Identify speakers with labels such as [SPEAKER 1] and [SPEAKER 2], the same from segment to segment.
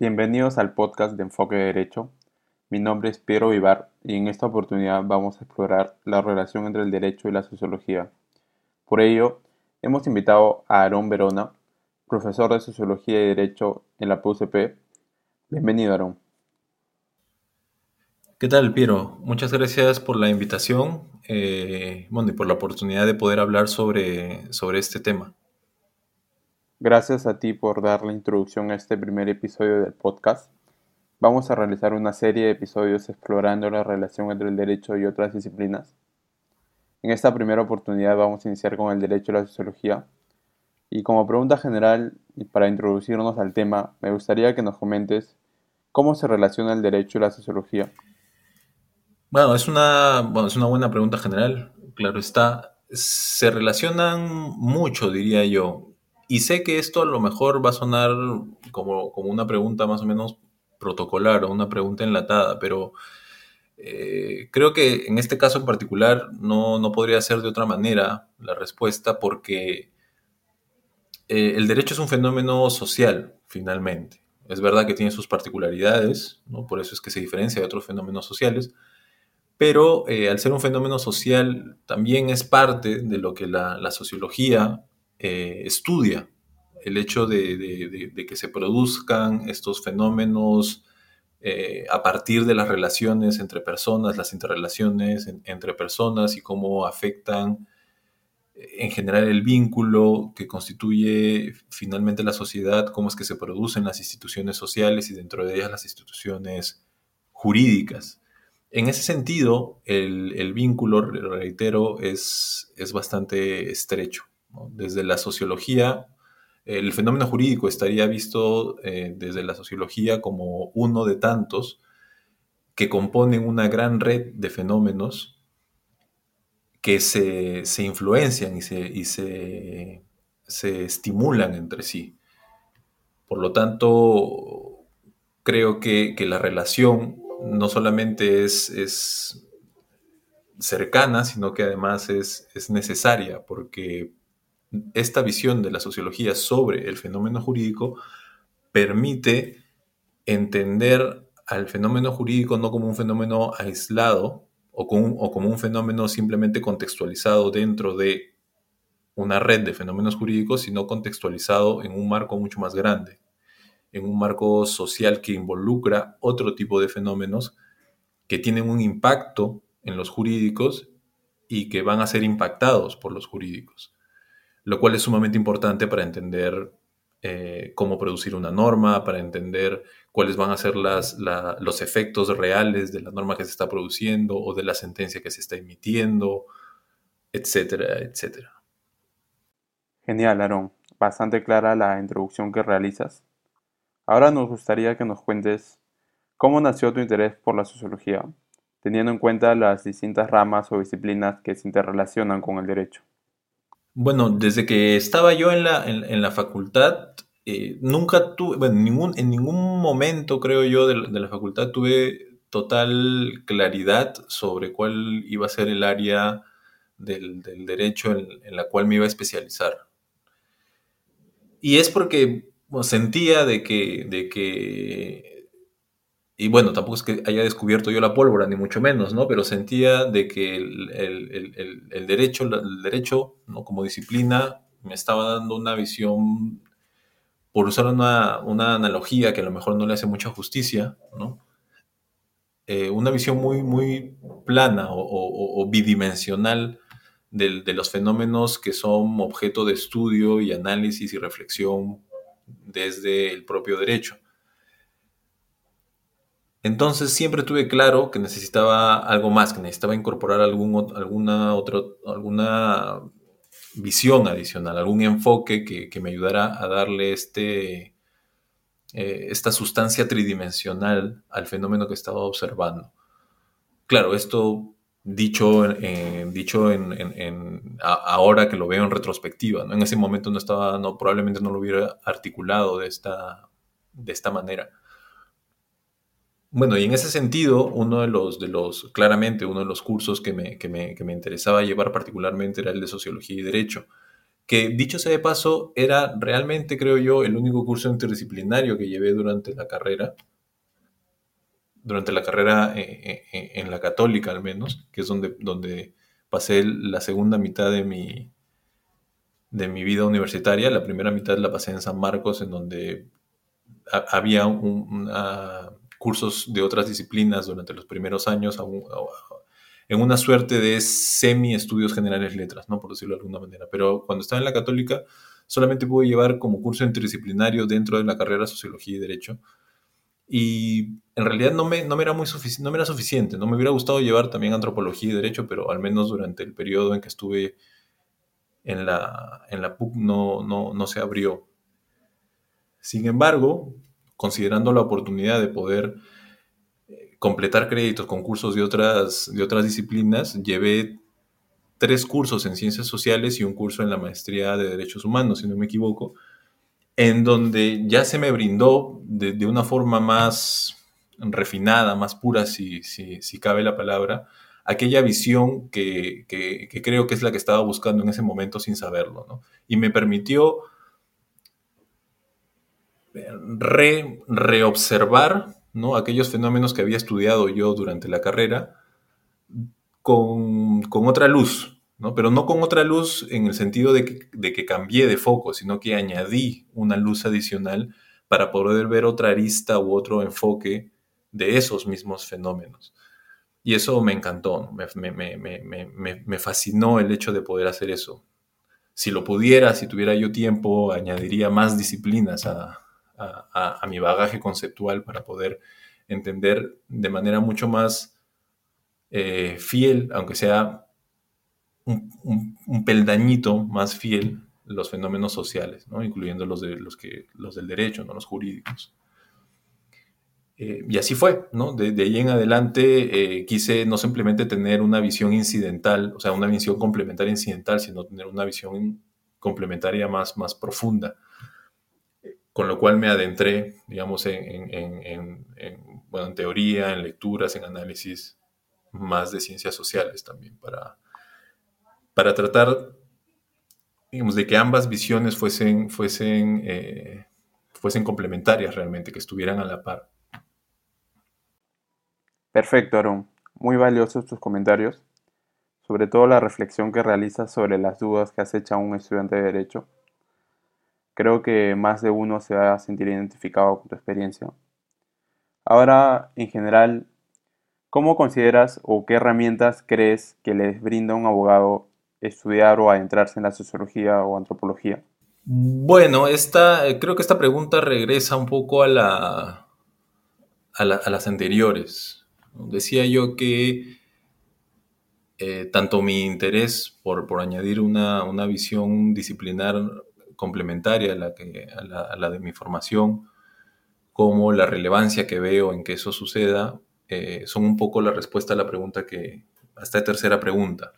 [SPEAKER 1] Bienvenidos al podcast de Enfoque de Derecho. Mi nombre es Piero Vivar y en esta oportunidad vamos a explorar la relación entre el derecho y la sociología. Por ello, hemos invitado a Aarón Verona, profesor de Sociología y Derecho en la PUCP. Bienvenido, Aarón.
[SPEAKER 2] ¿Qué tal, Piero? Muchas gracias por la invitación eh, y por la oportunidad de poder hablar sobre, sobre este tema.
[SPEAKER 1] Gracias a ti por dar la introducción a este primer episodio del podcast. Vamos a realizar una serie de episodios explorando la relación entre el derecho y otras disciplinas. En esta primera oportunidad vamos a iniciar con el derecho y la sociología. Y como pregunta general para introducirnos al tema, me gustaría que nos comentes cómo se relaciona el derecho y la sociología.
[SPEAKER 2] Bueno, es una, bueno, es una buena pregunta general, claro está. Se relacionan mucho, diría yo. Y sé que esto a lo mejor va a sonar como, como una pregunta más o menos protocolar o una pregunta enlatada, pero eh, creo que en este caso en particular no, no, podría ser de otra manera la respuesta porque eh, el derecho es un fenómeno social, finalmente. Es verdad que tiene sus particularidades, ¿no? por eso es que se diferencia de otros fenómenos sociales, pero eh, al ser un fenómeno social también es parte de lo que la, la sociología eh, estudia el hecho de, que se produzcan estos fenómenos eh, a partir de las relaciones entre personas, las interrelaciones entre personas y cómo afectan eh, en general el vínculo que constituye finalmente la sociedad, cómo es que se producen las instituciones sociales y dentro de ellas las instituciones jurídicas. En ese sentido, el, vínculo, reitero, es, es bastante estrecho. Desde la sociología, el fenómeno jurídico estaría visto eh, desde la sociología como uno de tantos que componen una gran red de fenómenos que se, influencian y, se, se, estimulan entre sí. Por lo tanto, creo que, la relación no solamente es, es, cercana, sino que además es, es necesaria, porque esta visión de la sociología sobre el fenómeno jurídico permite entender al fenómeno jurídico no como un fenómeno aislado o como, un fenómeno simplemente contextualizado dentro de una red de fenómenos jurídicos, sino contextualizado en un marco mucho más grande, en un marco social que involucra otro tipo de fenómenos que tienen un impacto en los jurídicos y que van a ser impactados por los jurídicos lo cual es sumamente importante para entender eh, cómo producir una norma, para entender cuáles van a ser los efectos reales de la norma que se está produciendo o de la sentencia que se está emitiendo, etcétera, etcétera.
[SPEAKER 1] Genial, Aaron. Bastante clara la introducción que realizas. Ahora nos gustaría que nos cuentes cómo nació tu interés por la sociología, teniendo en cuenta las distintas ramas o disciplinas que se interrelacionan con el derecho.
[SPEAKER 2] Bueno, desde que estaba yo en la, en, la facultad, eh, nunca tuve, bueno, en ningún, en ningún momento, creo yo, de, la facultad tuve total claridad sobre cuál iba a ser el área del, derecho en, la cual me iba a especializar. Y es porque sentía de que, de que y bueno, tampoco es que haya descubierto yo la pólvora, ni mucho menos, ¿no? Pero sentía de que el, derecho, el derecho ¿no? como disciplina me estaba dando una visión, por usar una, analogía que a lo mejor no le hace mucha justicia, ¿no? Eh, una visión muy, muy plana o, bidimensional de los fenómenos que son objeto de estudio y análisis y reflexión desde el propio derecho. Entonces siempre tuve claro que necesitaba algo más, que necesitaba incorporar algún, alguna, otra, alguna visión adicional, algún enfoque que, me ayudara a darle este, eh, esta sustancia tridimensional al fenómeno que estaba observando. Claro, esto dicho, dicho en, ahora que lo veo en retrospectiva, ¿no? en ese momento no estaba, no, probablemente no lo hubiera articulado de esta, de esta manera. Bueno, y en ese sentido, uno de los, de los, claramente, uno de los cursos que me, que me, interesaba llevar particularmente era el de Sociología y Derecho, que dicho sea de paso, era realmente, creo yo, el único curso interdisciplinario que llevé durante la carrera, durante la carrera eh, eh, en la católica al menos, que es donde, donde pasé la segunda mitad de mi, de mi vida universitaria. La primera mitad la pasé en San Marcos, en donde había cursos de otras disciplinas durante los primeros años, en una suerte de semi-estudios generales letras, ¿no? por decirlo de alguna manera. Pero cuando estaba en la católica, solamente pude llevar como curso interdisciplinario dentro de la carrera Sociología y Derecho. Y en realidad no me, no me era muy no me era suficiente. No me hubiera gustado llevar también antropología y derecho, pero al menos durante el periodo en que estuve en la, en la PUC no, no, no se abrió. Sin embargo, considerando la oportunidad de poder eh, completar créditos con cursos de otras, de otras disciplinas, llevé tres cursos en ciencias sociales y un curso en la maestría de derechos humanos, si no me equivoco, en donde ya se me brindó de, una forma más refinada, más pura, si, si, cabe la palabra, aquella visión que, creo que es la que estaba buscando en ese momento sin saberlo, ¿no? Y me permitió re, reobservar ¿no? aquellos fenómenos que había estudiado yo durante la carrera con, otra luz, pero no con otra luz en el sentido de que, cambié de foco, sino que añadí una luz adicional para poder ver otra arista u otro enfoque de esos mismos fenómenos. Y eso me encantó, me, me, fascinó el hecho de poder hacer eso. Si lo pudiera, si tuviera yo tiempo, añadiría más disciplinas a, a, mi bagaje conceptual para poder entender de manera mucho más eh, fiel, aunque sea un, peldañito más fiel los fenómenos sociales, incluyendo los, de, los, que, los del derecho, ¿no? los jurídicos. Eh, y así fue, ¿no? De, ahí en adelante eh, quise no simplemente tener una visión incidental, o sea, una visión complementaria incidental, sino tener una visión complementaria más, más profunda. Con lo cual me adentré, digamos, en, teoría, en lecturas, en análisis más de ciencias sociales también, para, para tratar, digamos, de que ambas visiones fuesen, fuesen, eh, fuesen complementarias realmente, que estuvieran a la par.
[SPEAKER 1] Perfecto, Aaron. Muy valiosos tus comentarios, sobre todo la reflexión que realizas sobre las dudas que acecha un estudiante de Derecho. Creo que más de uno se va a sentir identificado con tu experiencia. Ahora, en general, ¿cómo consideras o qué herramientas crees que les brinda un abogado estudiar o adentrarse en la sociología o antropología?
[SPEAKER 2] Bueno, esta, eh, creo que esta pregunta regresa un poco a, la, a, las anteriores. Decía yo que eh, tanto mi interés por, por añadir una, una, visión disciplinar complementaria a la, que, la, de mi formación, como la relevancia que veo en que eso suceda, eh, son un poco la respuesta a la pregunta que, a esta tercera pregunta.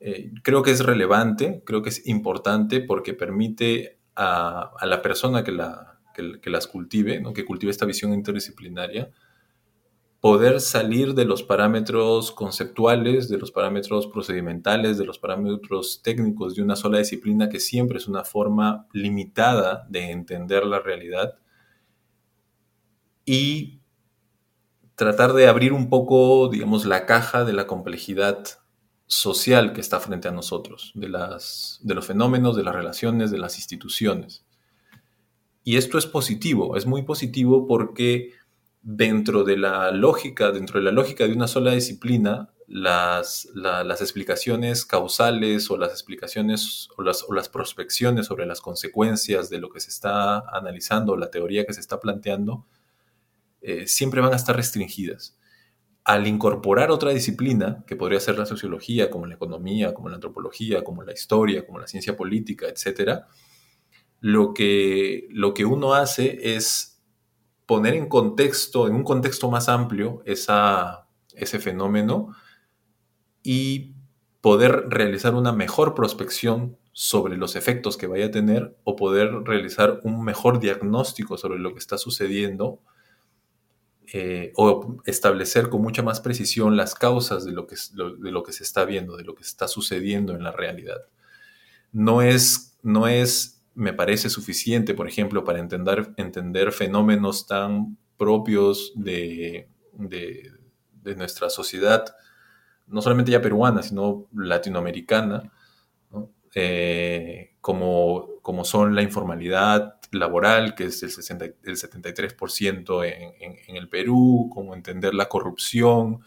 [SPEAKER 2] Eh, creo que es relevante, creo que es importante porque permite a, la persona que, la, que, las cultive, ¿no? que cultive esta visión interdisciplinaria, poder salir de los parámetros conceptuales, de los parámetros procedimentales, de los parámetros técnicos de una sola disciplina que siempre es una forma limitada de entender la realidad y tratar de abrir un poco, digamos, la caja de la complejidad social que está frente a nosotros, de, las, de los fenómenos, de las relaciones, de las instituciones. Y esto es positivo, es muy positivo porque dentro de la lógica, dentro de la lógica de una sola disciplina, las, las explicaciones causales o las explicaciones o las, o las, prospecciones sobre las consecuencias de lo que se está analizando, la teoría que se está planteando, eh, siempre van a estar restringidas al incorporar otra disciplina, que podría ser la sociología, como la economía, como la antropología, como la historia, como la ciencia política, etc., lo que, lo que uno hace es poner en contexto, en un contexto más amplio, ese fenómeno y poder realizar una mejor prospección sobre los efectos que vaya a tener o poder realizar un mejor diagnóstico sobre lo que está sucediendo eh, o establecer con mucha más precisión las causas de lo, que, de lo que se está viendo, de lo que está sucediendo en la realidad. no es, no es, me parece suficiente, por ejemplo, para entender, entender fenómenos tan propios de, de, nuestra sociedad, no solamente ya peruana, sino latinoamericana, eh, como, como son la informalidad laboral, que es el, 73% en, el Perú, como entender la corrupción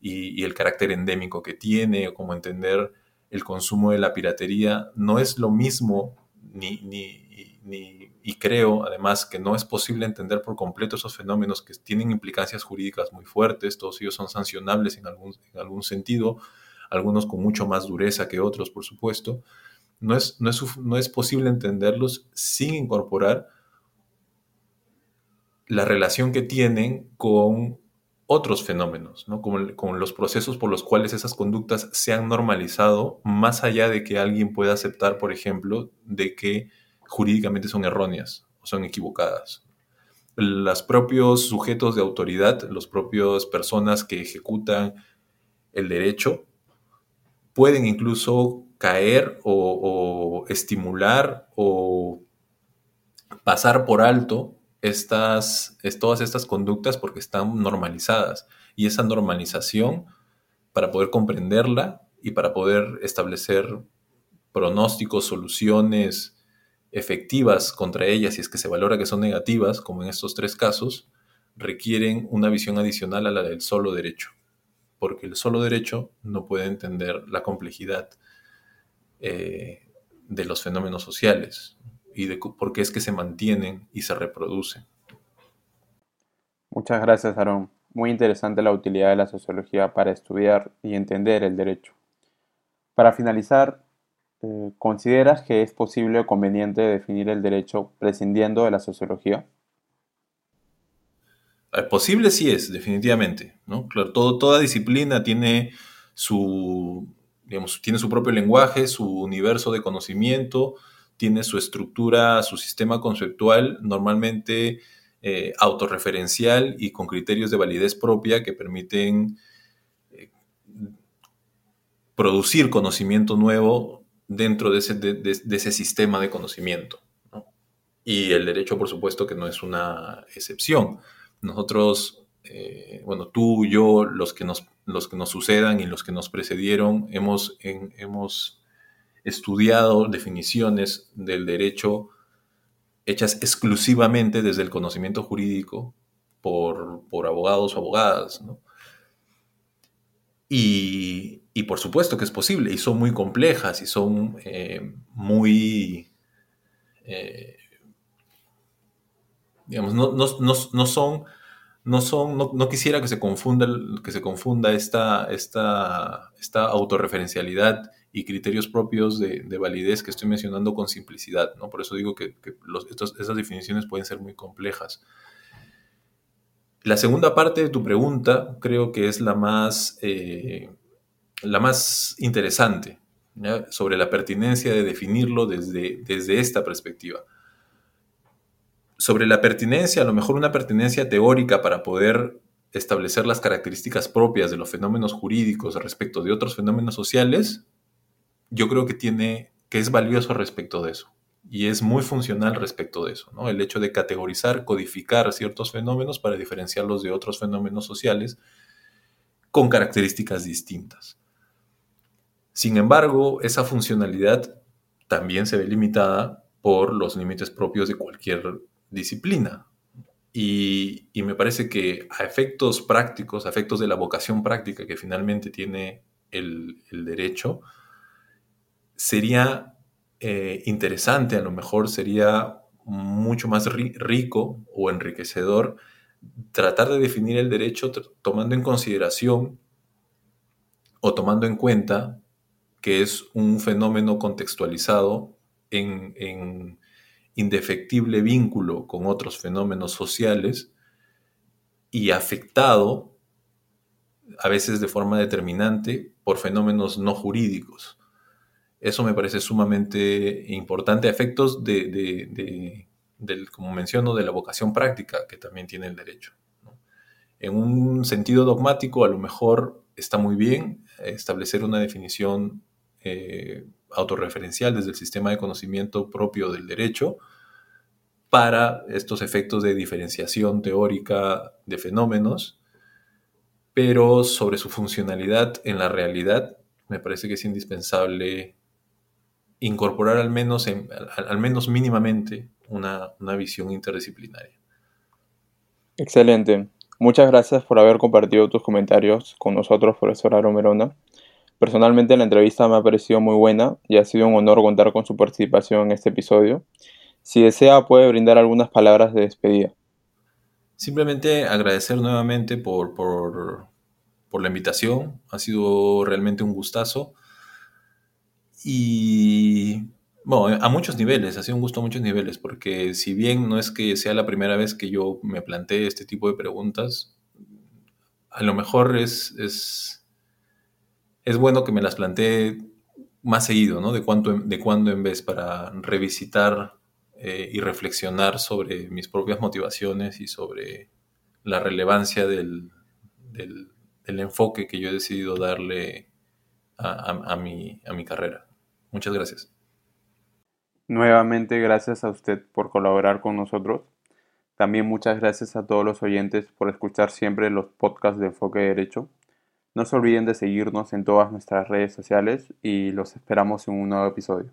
[SPEAKER 2] y, el carácter endémico que tiene, como entender el consumo de la piratería, no es lo mismo ni, y creo además que no es posible entender por completo esos fenómenos que tienen implicancias jurídicas muy fuertes, todos ellos son sancionables en algún, en algún sentido, algunos con mucho más dureza que otros, por supuesto, no es, no es, posible entenderlos sin incorporar la relación que tienen con otros fenómenos, ¿no? con, los procesos por los cuales esas conductas se han normalizado, más allá de que alguien pueda aceptar, por ejemplo, de que jurídicamente son erróneas o son equivocadas. Los propios sujetos de autoridad, las propias personas que ejecutan el derecho, pueden incluso caer o, estimular o pasar por alto estas, todas estas conductas porque están normalizadas. Y esa normalización, para poder comprenderla y para poder establecer pronósticos, soluciones efectivas contra ellas, si es que se valora que son negativas, como en estos tres casos, requieren una visión adicional a la del solo derecho, porque el solo derecho no puede entender la complejidad eh, de los fenómenos sociales y de por qué es que se mantienen y se reproducen.
[SPEAKER 1] Muchas gracias, Aaron. Muy interesante la utilidad de la sociología para estudiar y entender el derecho. Para finalizar, eh, ¿consideras que es posible o conveniente definir el derecho prescindiendo de la sociología?
[SPEAKER 2] Eh, posible sí es, definitivamente. ¿no? Claro, todo, toda disciplina tiene su, tiene su propio lenguaje, su universo de conocimiento, tiene su estructura, su sistema conceptual, normalmente eh, autorreferencial y con criterios de validez propia que permiten eh, producir conocimiento nuevo dentro de ese, sistema de conocimiento. Y el derecho, por supuesto, que no es una excepción. Nosotros, eh, bueno, tú, yo, los que nos los que nos sucedan y los que nos precedieron, hemos, hemos estudiado definiciones del derecho hechas exclusivamente desde el conocimiento jurídico por, abogados o abogadas. Y, por supuesto que es posible, y son muy complejas y son eh, muy... Eh, digamos, no, no son no son, no, quisiera que se confunda, que se confunda esta, esta, esta autorreferencialidad y criterios propios de, validez que estoy mencionando con simplicidad, ¿no? Por eso digo que, estas definiciones pueden ser muy complejas. La segunda parte de tu pregunta creo que es la más, eh, la más interesante, sobre la pertinencia de definirlo desde, desde esta perspectiva sobre la pertinencia, a lo mejor una pertinencia teórica para poder establecer las características propias de los fenómenos jurídicos respecto de otros fenómenos sociales, yo creo que tiene que es valioso respecto de eso y es muy funcional respecto de eso, ¿no? El hecho de categorizar, codificar ciertos fenómenos para diferenciarlos de otros fenómenos sociales con características distintas. Sin embargo, esa funcionalidad también se ve limitada por los límites propios de cualquier disciplina. Y, me parece que a efectos prácticos, a efectos de la vocación práctica que finalmente tiene el, derecho, sería eh, interesante, a lo mejor sería mucho más rico o enriquecedor tratar de definir el derecho tomando en consideración o tomando en cuenta que es un fenómeno contextualizado en indefectible vínculo con otros fenómenos sociales y afectado, a veces de forma determinante, por fenómenos no jurídicos. Eso me parece sumamente importante efectos de, del, como menciono, de la vocación práctica que también tiene el derecho. En un sentido dogmático, a lo mejor está muy bien establecer una definición eh, autorreferencial, desde el sistema de conocimiento propio del derecho, para estos efectos de diferenciación teórica de fenómenos, pero sobre su funcionalidad en la realidad, me parece que es indispensable incorporar al menos, al, menos mínimamente una, una visión interdisciplinaria.
[SPEAKER 1] Excelente. Muchas gracias por haber compartido tus comentarios con nosotros, profesora Romerona. Personalmente la entrevista me ha parecido muy buena y ha sido un honor contar con su participación en este episodio. Si desea, puede brindar algunas palabras de despedida.
[SPEAKER 2] Simplemente agradecer nuevamente por, por, por la invitación. Ha sido realmente un gustazo. Y bueno, a muchos niveles, ha sido un gusto a muchos niveles, porque si bien no es que sea la primera vez que yo me planteé este tipo de preguntas, a lo mejor es, es, es bueno que me las plantee más seguido, ¿no? De, cuánto, de cuándo en vez para revisitar eh, y reflexionar sobre mis propias motivaciones y sobre la relevancia del, enfoque que yo he decidido darle a, mi, a mi carrera. Muchas gracias.
[SPEAKER 1] Nuevamente, gracias a usted por colaborar con nosotros. También muchas gracias a todos los oyentes por escuchar siempre los podcasts de Enfoque Derecho. No se olviden de seguirnos en todas nuestras redes sociales y los esperamos en un nuevo episodio.